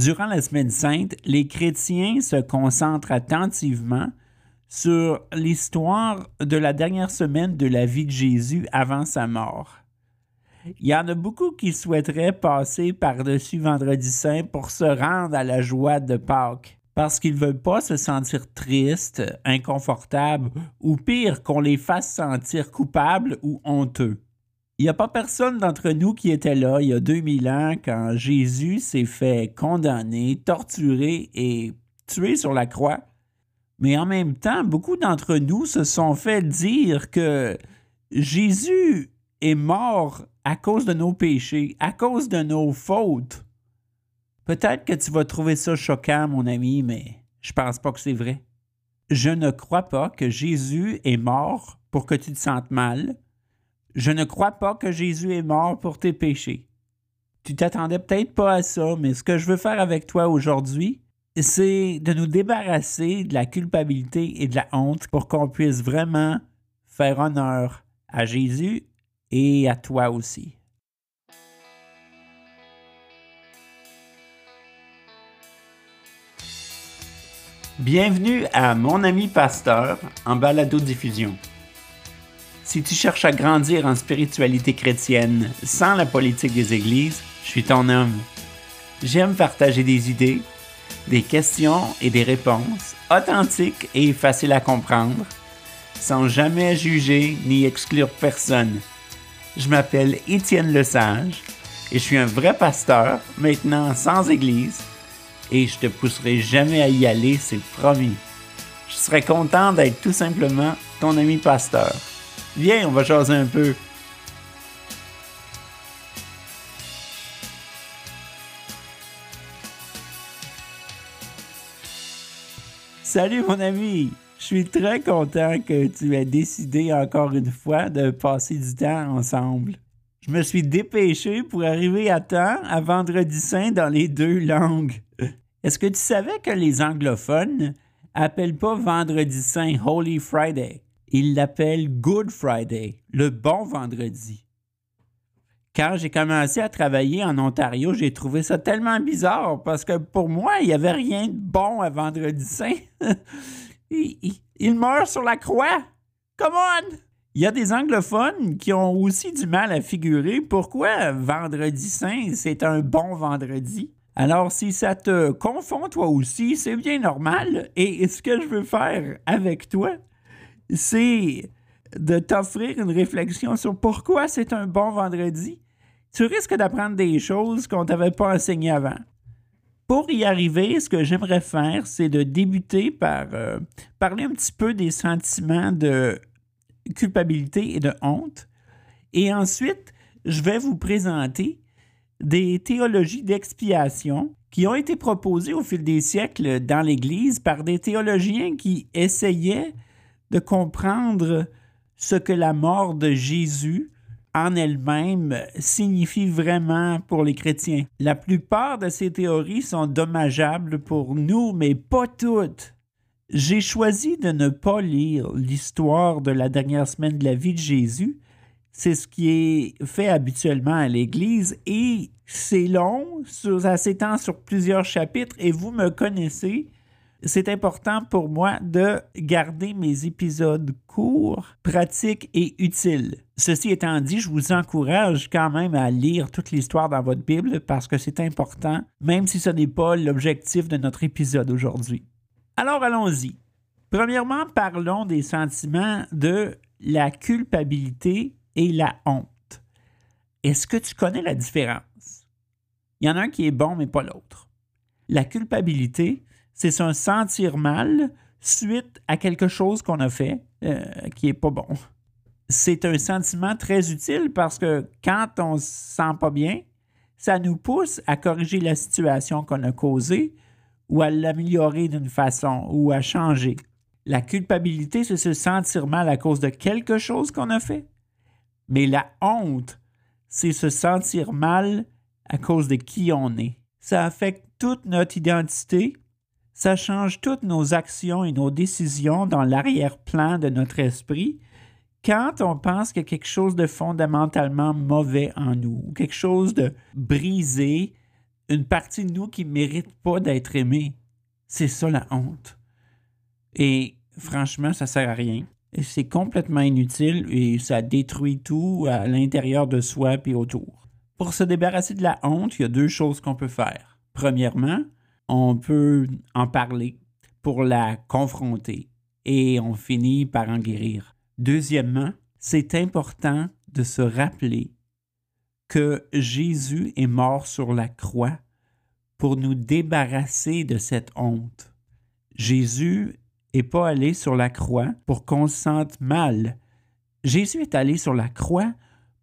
Durant la semaine sainte, les chrétiens se concentrent attentivement sur l'histoire de la dernière semaine de la vie de Jésus avant sa mort. Il y en a beaucoup qui souhaiteraient passer par-dessus Vendredi Saint pour se rendre à la joie de Pâques, parce qu'ils ne veulent pas se sentir tristes, inconfortables, ou pire, qu'on les fasse sentir coupables ou honteux. Il n'y a pas personne d'entre nous qui était là il y a 2000 ans quand Jésus s'est fait condamner, torturer et tuer sur la croix. Mais en même temps, beaucoup d'entre nous se sont fait dire que Jésus est mort à cause de nos péchés, à cause de nos fautes. Peut-être que tu vas trouver ça choquant, mon ami, mais je pense pas que c'est vrai. Je ne crois pas que Jésus est mort pour que tu te sentes mal. Je ne crois pas que Jésus est mort pour tes péchés. Tu t'attendais peut-être pas à ça, mais ce que je veux faire avec toi aujourd'hui, c'est de nous débarrasser de la culpabilité et de la honte pour qu'on puisse vraiment faire honneur à Jésus et à toi aussi. Bienvenue à Mon ami pasteur en balado-diffusion. Si tu cherches à grandir en spiritualité chrétienne sans la politique des églises, je suis ton homme. J'aime partager des idées, des questions et des réponses authentiques et faciles à comprendre, sans jamais juger ni exclure personne. Je m'appelle Étienne Lesage et je suis un vrai pasteur, maintenant sans église, et je te pousserai jamais à y aller, c'est promis. Je serais content d'être tout simplement ton ami pasteur. Viens, on va jaser un peu. Salut mon ami, je suis très content que tu aies décidé encore une fois de passer du temps ensemble. Je me suis dépêché pour arriver à temps à Vendredi Saint dans les deux langues. Est-ce que tu savais que les anglophones appellent pas Vendredi Saint Holy Friday? Ils l'appellent Good Friday, le bon vendredi. Quand j'ai commencé à travailler en Ontario, j'ai trouvé ça tellement bizarre parce que pour moi, il n'y avait rien de bon à Vendredi Saint. il, meurt sur la croix. Come on! Il y a des anglophones qui ont aussi du mal à figurer pourquoi Vendredi Saint, c'est un bon vendredi. Alors, si ça te confond toi aussi, c'est bien normal. Et ce que je veux faire avec toi, c'est de t'offrir une réflexion sur pourquoi c'est un bon vendredi. Tu risques d'apprendre des choses qu'on ne t'avait pas enseignées avant. Pour y arriver, ce que j'aimerais faire, c'est de débuter par euh, parler un petit peu des sentiments de culpabilité et de honte. Et ensuite, je vais vous présenter des théologies d'expiation qui ont été proposées au fil des siècles dans l'Église par des théologiens qui essayaient de comprendre ce que la mort de Jésus en elle-même signifie vraiment pour les chrétiens. La plupart de ces théories sont dommageables pour nous, mais pas toutes. J'ai choisi de ne pas lire l'histoire de la dernière semaine de la vie de Jésus. C'est ce qui est fait habituellement à l'Église et c'est long, ça s'étend sur plusieurs chapitres et vous me connaissez c'est important pour moi de garder mes épisodes courts, pratiques et utiles. Ceci étant dit, je vous encourage quand même à lire toute l'histoire dans votre Bible parce que c'est important, même si ce n'est pas l'objectif de notre épisode aujourd'hui. Alors allons-y. Premièrement, parlons des sentiments de la culpabilité et la honte. Est-ce que tu connais la différence? Il y en a un qui est bon, mais pas l'autre. La culpabilité, c'est se sentir mal suite à quelque chose qu'on a fait euh, qui n'est pas bon. C'est un sentiment très utile parce que quand on se sent pas bien, ça nous pousse à corriger la situation qu'on a causée ou à l'améliorer d'une façon ou à changer. La culpabilité, c'est se sentir mal à cause de quelque chose qu'on a fait. Mais la honte, c'est se sentir mal à cause de qui on est. Ça affecte toute notre identité, ça change toutes nos actions et nos décisions dans l'arrière-plan de notre esprit quand on pense qu'il y a quelque chose de fondamentalement mauvais en nous, quelque chose de brisé, une partie de nous qui ne mérite pas d'être aimée. C'est ça la honte. Et franchement, ça sert à rien. C'est complètement inutile et ça détruit tout à l'intérieur de soi et autour. Pour se débarrasser de la honte, il y a deux choses qu'on peut faire. Premièrement, on peut en parler pour la confronter et on finit par en guérir. Deuxièmement, c'est important de se rappeler que Jésus est mort sur la croix pour nous débarrasser de cette honte. Jésus n'est pas allé sur la croix pour qu'on se sente mal. Jésus est allé sur la croix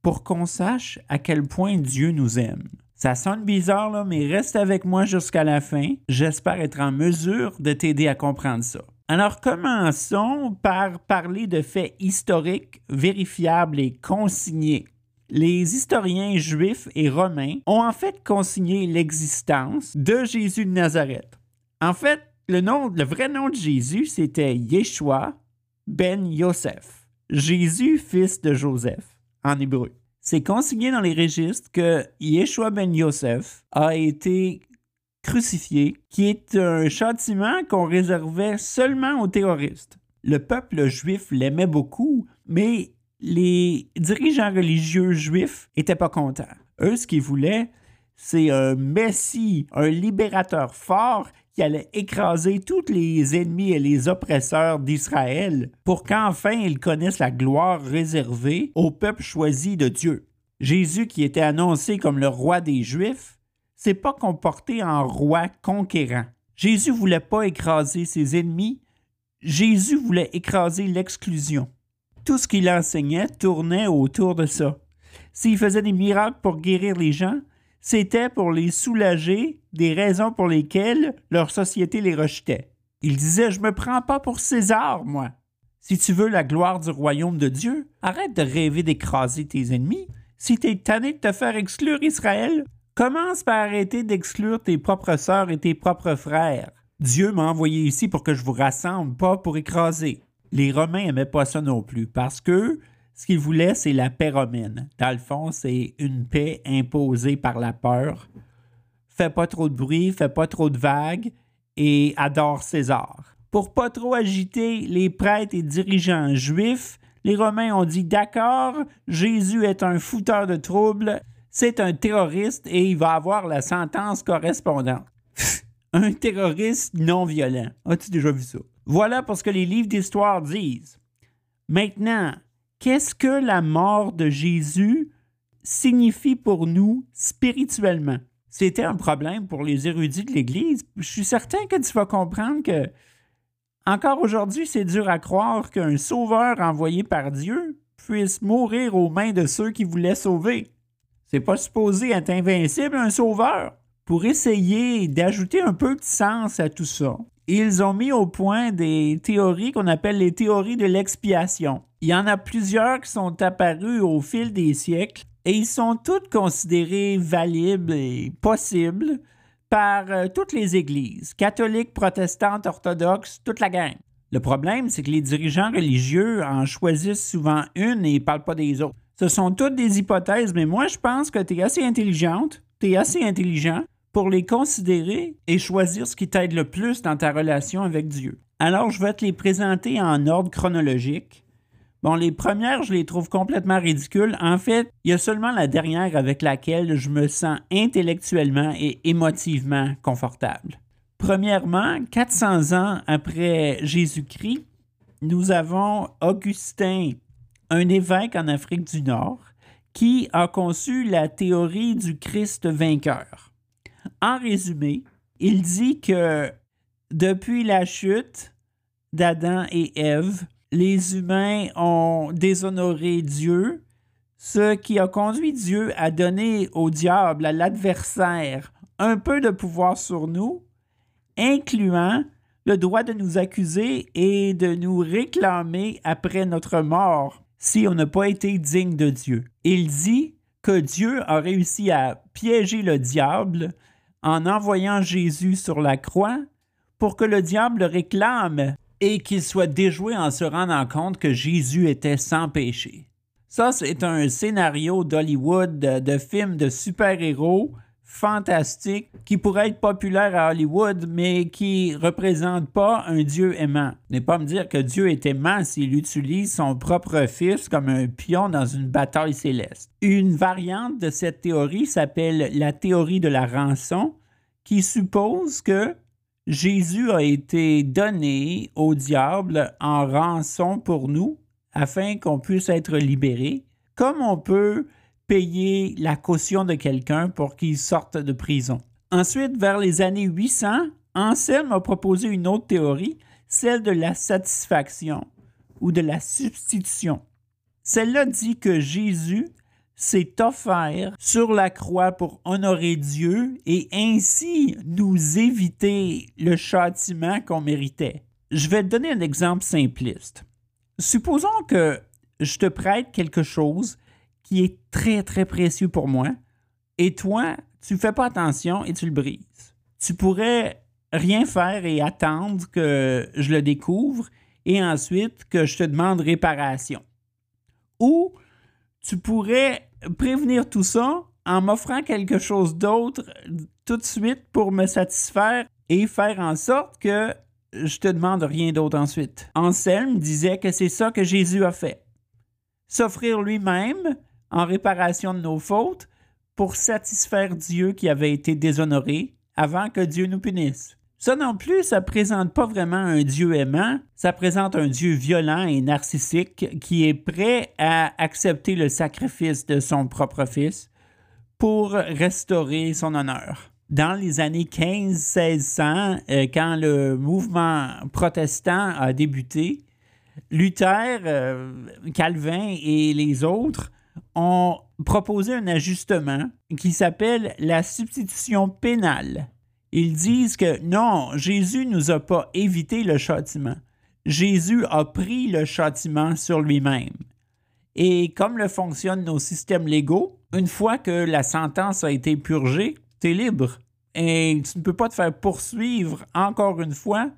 pour qu'on sache à quel point Dieu nous aime. Ça sonne bizarre, là, mais reste avec moi jusqu'à la fin. J'espère être en mesure de t'aider à comprendre ça. Alors commençons par parler de faits historiques, vérifiables et consignés. Les historiens juifs et romains ont en fait consigné l'existence de Jésus de Nazareth. En fait, le, le vrai nom de Jésus, c'était Yeshua ben Yosef. Jésus, fils de Joseph, en hébreu. C'est consigné dans les registres que Yeshua ben Yosef a été crucifié, qui est un châtiment qu'on réservait seulement aux terroristes. Le peuple juif l'aimait beaucoup, mais les dirigeants religieux juifs n'étaient pas contents. Eux, ce qu'ils voulaient, c'est un Messie, un libérateur fort qui allait écraser tous les ennemis et les oppresseurs d'Israël pour qu'enfin ils connaissent la gloire réservée au peuple choisi de Dieu. Jésus, qui était annoncé comme le roi des Juifs, s'est pas comporté en roi conquérant. Jésus voulait pas écraser ses ennemis, Jésus voulait écraser l'exclusion. Tout ce qu'il enseignait tournait autour de ça. S'il faisait des miracles pour guérir les gens, c'était pour les soulager des raisons pour lesquelles leur société les rejetait. Il disait Je me prends pas pour César, moi. Si tu veux la gloire du royaume de Dieu, arrête de rêver d'écraser tes ennemis. Si tu es tanné de te faire exclure Israël, commence par arrêter d'exclure tes propres sœurs et tes propres frères. Dieu m'a envoyé ici pour que je vous rassemble, pas pour écraser. Les Romains n'aimaient pas ça non plus parce que ce qu'ils voulaient, c'est la paix romaine. Dans le fond, c'est une paix imposée par la peur. Fais pas trop de bruit, fais pas trop de vagues et adore César. Pour pas trop agiter les prêtres et dirigeants juifs, les Romains ont dit d'accord, Jésus est un fouteur de troubles, c'est un terroriste et il va avoir la sentence correspondante. un terroriste non violent. As-tu déjà vu ça? Voilà pour ce que les livres d'histoire disent. Maintenant, qu'est-ce que la mort de Jésus signifie pour nous spirituellement? C'était un problème pour les érudits de l'Église. Je suis certain que tu vas comprendre que encore aujourd'hui, c'est dur à croire qu'un sauveur envoyé par Dieu puisse mourir aux mains de ceux qui voulaient sauver. C'est pas supposé être invincible, un sauveur. Pour essayer d'ajouter un peu de sens à tout ça, ils ont mis au point des théories qu'on appelle les théories de l'expiation. Il y en a plusieurs qui sont apparues au fil des siècles et ils sont toutes considérées valides et possibles par euh, toutes les églises, catholiques, protestantes, orthodoxes, toute la gang. Le problème, c'est que les dirigeants religieux en choisissent souvent une et ne parlent pas des autres. Ce sont toutes des hypothèses, mais moi je pense que tu es assez intelligente, tu es assez intelligent pour les considérer et choisir ce qui t'aide le plus dans ta relation avec Dieu. Alors je vais te les présenter en ordre chronologique. Bon, les premières, je les trouve complètement ridicules. En fait, il y a seulement la dernière avec laquelle je me sens intellectuellement et émotivement confortable. Premièrement, 400 ans après Jésus-Christ, nous avons Augustin, un évêque en Afrique du Nord, qui a conçu la théorie du Christ vainqueur. En résumé, il dit que depuis la chute d'Adam et Ève, les humains ont déshonoré Dieu, ce qui a conduit Dieu à donner au diable, à l'adversaire, un peu de pouvoir sur nous, incluant le droit de nous accuser et de nous réclamer après notre mort si on n'a pas été digne de Dieu. Il dit que Dieu a réussi à piéger le diable en envoyant Jésus sur la croix pour que le diable réclame et qu'il soit déjoué en se rendant compte que Jésus était sans péché. Ça, c'est un scénario d'Hollywood de, de film de super-héros fantastique qui pourrait être populaire à Hollywood, mais qui représente pas un Dieu aimant. N'est pas me dire que Dieu est aimant s'il utilise son propre fils comme un pion dans une bataille céleste. Une variante de cette théorie s'appelle la théorie de la rançon, qui suppose que Jésus a été donné au diable en rançon pour nous afin qu'on puisse être libéré, comme on peut payer la caution de quelqu'un pour qu'il sorte de prison. Ensuite, vers les années 800, Anselme a proposé une autre théorie, celle de la satisfaction ou de la substitution. Celle-là dit que Jésus s'est offert sur la croix pour honorer Dieu et ainsi nous éviter le châtiment qu'on méritait. Je vais te donner un exemple simpliste. Supposons que je te prête quelque chose qui est très, très précieux pour moi, et toi, tu fais pas attention et tu le brises. Tu pourrais rien faire et attendre que je le découvre et ensuite que je te demande réparation. Ou tu pourrais prévenir tout ça en m'offrant quelque chose d'autre tout de suite pour me satisfaire et faire en sorte que je te demande rien d'autre ensuite. Anselme disait que c'est ça que Jésus a fait. S'offrir lui-même en réparation de nos fautes pour satisfaire Dieu qui avait été déshonoré avant que Dieu nous punisse. Ça non plus, ça présente pas vraiment un Dieu aimant, ça présente un Dieu violent et narcissique qui est prêt à accepter le sacrifice de son propre fils pour restaurer son honneur. Dans les années 15-1600, euh, quand le mouvement protestant a débuté, Luther, euh, Calvin et les autres ont proposé un ajustement qui s'appelle la substitution pénale. Ils disent que non, Jésus ne nous a pas évité le châtiment. Jésus a pris le châtiment sur lui-même. Et comme le fonctionnent nos systèmes légaux, une fois que la sentence a été purgée, tu es libre. Et tu ne peux pas te faire poursuivre encore une fois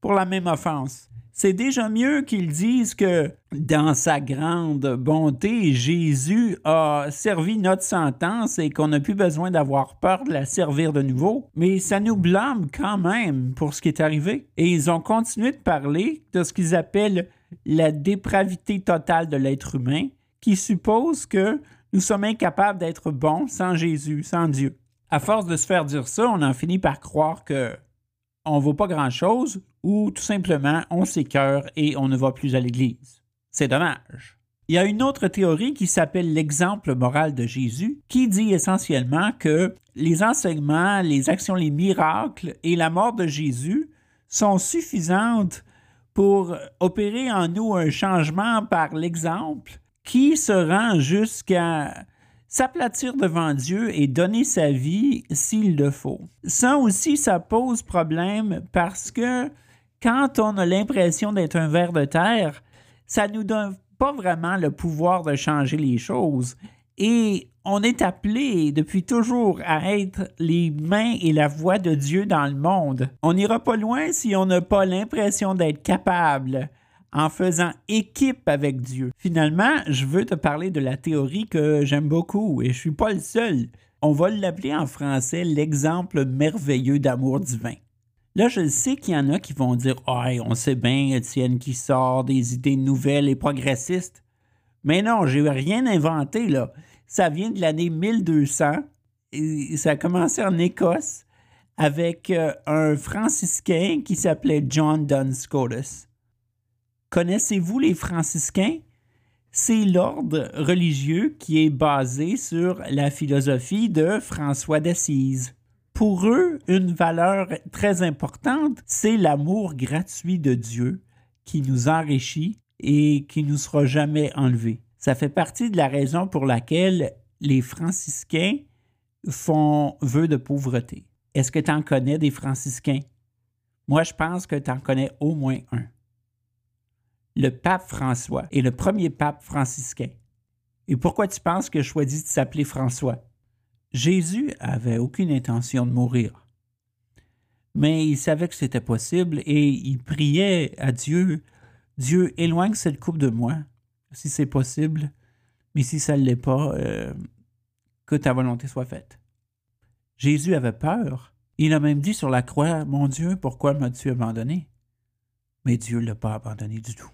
pour la même offense c'est déjà mieux qu'ils disent que dans sa grande bonté, Jésus a servi notre sentence et qu'on n'a plus besoin d'avoir peur de la servir de nouveau. Mais ça nous blâme quand même pour ce qui est arrivé. Et ils ont continué de parler de ce qu'ils appellent la dépravité totale de l'être humain, qui suppose que nous sommes incapables d'être bons sans Jésus, sans Dieu. À force de se faire dire ça, on en finit par croire que on ne vaut pas grand-chose ou tout simplement on s'écœure et on ne va plus à l'Église. C'est dommage. Il y a une autre théorie qui s'appelle l'exemple moral de Jésus, qui dit essentiellement que les enseignements, les actions, les miracles et la mort de Jésus sont suffisantes pour opérer en nous un changement par l'exemple qui se rend jusqu'à s'aplatir devant Dieu et donner sa vie s'il le faut. Ça aussi, ça pose problème parce que quand on a l'impression d'être un ver de terre, ça ne nous donne pas vraiment le pouvoir de changer les choses. Et on est appelé depuis toujours à être les mains et la voix de Dieu dans le monde. On n'ira pas loin si on n'a pas l'impression d'être capable en faisant équipe avec Dieu. Finalement, je veux te parler de la théorie que j'aime beaucoup et je suis pas le seul. On va l'appeler en français l'exemple merveilleux d'amour divin. Là, je sais qu'il y en a qui vont dire Ah, on sait bien, Étienne, qui sort des idées nouvelles et progressistes. Mais non, j'ai rien inventé, là. Ça vient de l'année 1200 et ça a commencé en Écosse avec euh, un franciscain qui s'appelait John Duns Scotus. Connaissez-vous les franciscains? C'est l'ordre religieux qui est basé sur la philosophie de François d'Assise. Pour eux, une valeur très importante, c'est l'amour gratuit de Dieu qui nous enrichit et qui ne sera jamais enlevé. Ça fait partie de la raison pour laquelle les franciscains font vœu de pauvreté. Est-ce que tu en connais des franciscains? Moi, je pense que tu en connais au moins un le pape François est le premier pape franciscain. Et pourquoi tu penses que je choisis de s'appeler François? Jésus avait aucune intention de mourir. Mais il savait que c'était possible et il priait à Dieu Dieu, éloigne cette coupe de moi, si c'est possible, mais si ça ne l'est pas, euh, que ta volonté soit faite. Jésus avait peur. Il a même dit sur la croix, Mon Dieu, pourquoi m'as-tu abandonné? Mais Dieu ne l'a pas abandonné du tout.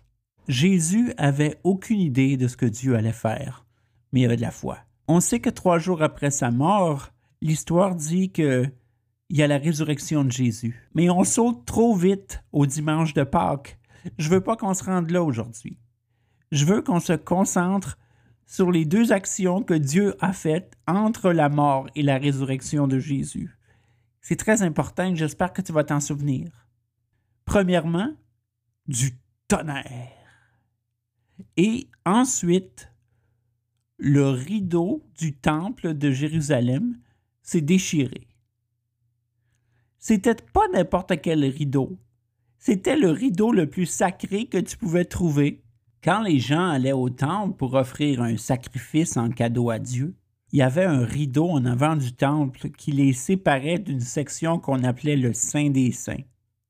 Jésus avait aucune idée de ce que Dieu allait faire, mais il avait de la foi. On sait que trois jours après sa mort, l'histoire dit que il y a la résurrection de Jésus. Mais on saute trop vite au dimanche de Pâques. Je veux pas qu'on se rende là aujourd'hui. Je veux qu'on se concentre sur les deux actions que Dieu a faites entre la mort et la résurrection de Jésus. C'est très important et j'espère que tu vas t'en souvenir. Premièrement, du tonnerre. Et ensuite, le rideau du temple de Jérusalem s'est déchiré. C'était pas n'importe quel rideau. C'était le rideau le plus sacré que tu pouvais trouver. Quand les gens allaient au temple pour offrir un sacrifice en cadeau à Dieu, il y avait un rideau en avant du temple qui les séparait d'une section qu'on appelait le Saint des Saints.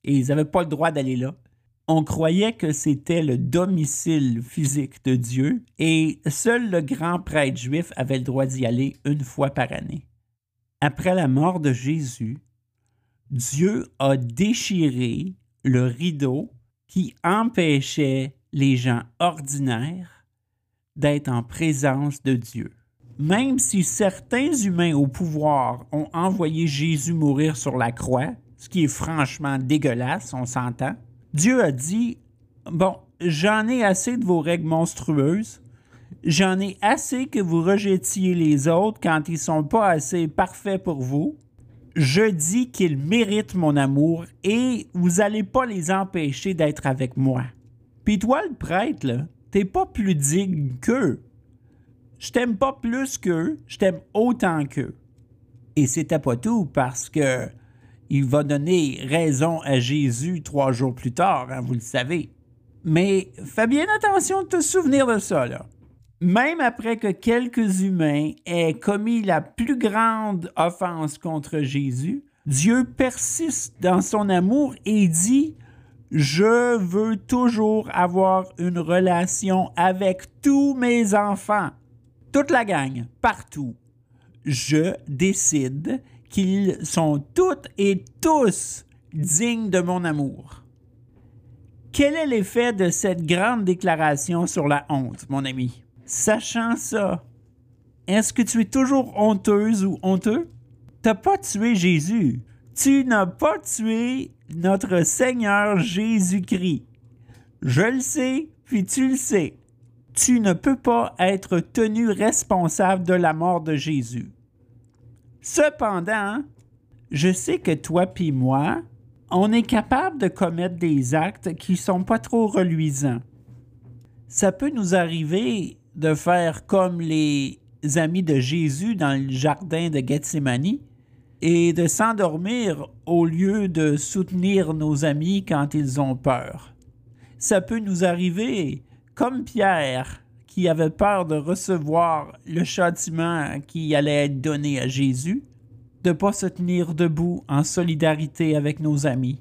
Et ils n'avaient pas le droit d'aller là. On croyait que c'était le domicile physique de Dieu et seul le grand prêtre juif avait le droit d'y aller une fois par année. Après la mort de Jésus, Dieu a déchiré le rideau qui empêchait les gens ordinaires d'être en présence de Dieu. Même si certains humains au pouvoir ont envoyé Jésus mourir sur la croix, ce qui est franchement dégueulasse, on s'entend, Dieu a dit, bon, j'en ai assez de vos règles monstrueuses, j'en ai assez que vous rejetiez les autres quand ils sont pas assez parfaits pour vous, je dis qu'ils méritent mon amour et vous n'allez pas les empêcher d'être avec moi. Puis toi, le prêtre, t'es pas plus digne qu'eux. Je t'aime pas plus qu'eux, je t'aime autant qu'eux. Et c'était pas tout parce que il va donner raison à Jésus trois jours plus tard, hein, vous le savez. Mais fais bien attention de te souvenir de ça, même après que quelques humains aient commis la plus grande offense contre Jésus, Dieu persiste dans son amour et dit Je veux toujours avoir une relation avec tous mes enfants, toute la gang, partout. Je décide qu'ils sont toutes et tous dignes de mon amour. Quel est l'effet de cette grande déclaration sur la honte, mon ami? Sachant ça, est-ce que tu es toujours honteuse ou honteux? T'as pas tué Jésus. Tu n'as pas tué notre Seigneur Jésus-Christ. Je le sais, puis tu le sais. Tu ne peux pas être tenu responsable de la mort de Jésus. Cependant, je sais que toi puis moi, on est capable de commettre des actes qui sont pas trop reluisants. Ça peut nous arriver de faire comme les amis de Jésus dans le jardin de Gethsemane et de s'endormir au lieu de soutenir nos amis quand ils ont peur. Ça peut nous arriver comme Pierre qui avait peur de recevoir le châtiment qui allait être donné à Jésus, de ne pas se tenir debout en solidarité avec nos amis.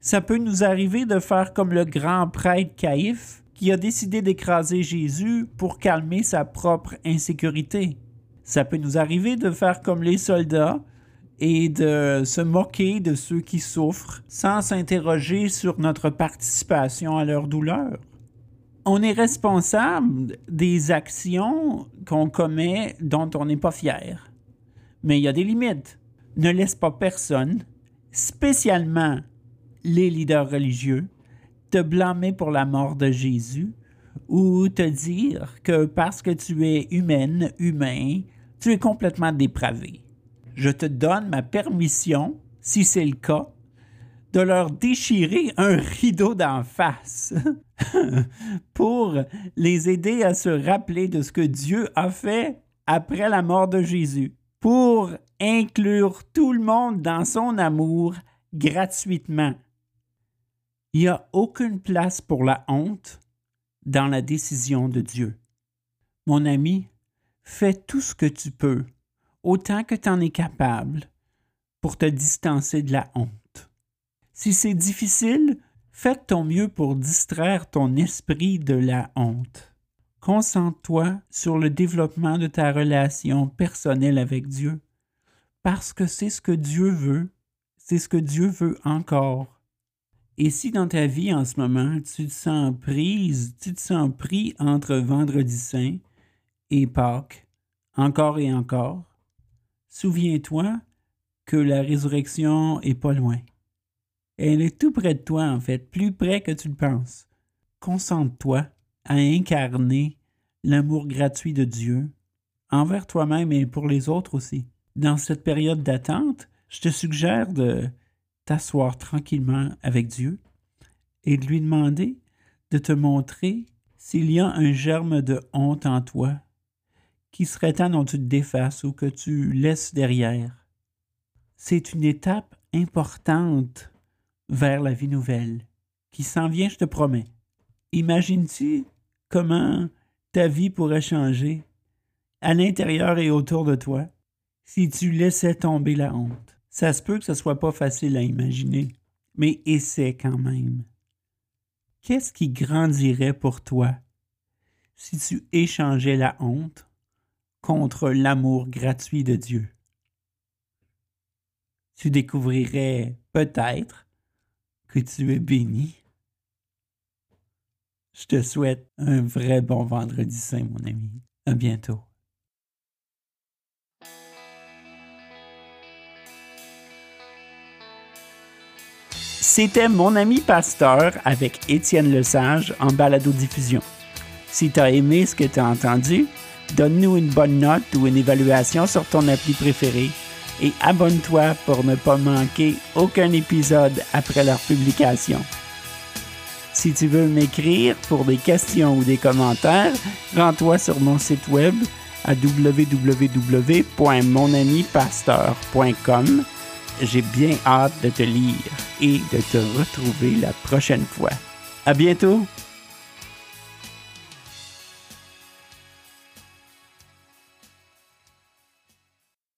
Ça peut nous arriver de faire comme le grand prêtre Caïphe, qui a décidé d'écraser Jésus pour calmer sa propre insécurité. Ça peut nous arriver de faire comme les soldats et de se moquer de ceux qui souffrent sans s'interroger sur notre participation à leur douleur. On est responsable des actions qu'on commet dont on n'est pas fier. Mais il y a des limites. Ne laisse pas personne, spécialement les leaders religieux, te blâmer pour la mort de Jésus ou te dire que parce que tu es humaine, humain, tu es complètement dépravé. Je te donne ma permission, si c'est le cas, de leur déchirer un rideau d'en face pour les aider à se rappeler de ce que Dieu a fait après la mort de Jésus, pour inclure tout le monde dans son amour gratuitement il n'y a aucune place pour la honte dans la décision de Dieu. Mon ami, fais tout ce que tu peux, autant que tu en es capable, pour te distancer de la honte. Si c'est difficile, fais ton mieux pour distraire ton esprit de la honte. Concentre-toi sur le développement de ta relation personnelle avec Dieu. parce que c'est ce que Dieu veut, c'est ce que Dieu veut encore. Et si dans ta vie en ce moment, tu te sens prise, tu te sens pris entre vendredi saint et Pâques, encore et encore, souviens-toi que la résurrection est pas loin. Elle est tout près de toi, en fait, plus près que tu le penses. Concentre-toi à incarner l'amour gratuit de Dieu envers toi-même et pour les autres aussi. Dans cette période d'attente, je te suggère de t'asseoir tranquillement avec Dieu et de lui demander de te montrer s'il y a un germe de honte en toi qui serait temps dont tu te défasses ou que tu laisses derrière. C'est une étape importante vers la vie nouvelle qui s'en vient, je te promets. Imagine-tu comment ta vie pourrait changer à l'intérieur et autour de toi si tu laissais tomber la honte? Ça se peut que ce soit pas facile à imaginer, mais essaie quand même. Qu'est-ce qui grandirait pour toi si tu échangeais la honte contre l'amour gratuit de Dieu? Tu découvrirais peut-être que tu es béni. Je te souhaite un vrai bon vendredi saint, mon ami. À bientôt. C'était Mon ami pasteur avec Étienne Lesage en balado-diffusion. Si tu as aimé ce que tu as entendu, donne-nous une bonne note ou une évaluation sur ton appli préféré et abonne-toi pour ne pas manquer aucun épisode après leur publication. Si tu veux m'écrire pour des questions ou des commentaires, rends-toi sur mon site web à www.monamipasteur.com j'ai bien hâte de te lire et de te retrouver la prochaine fois. À bientôt!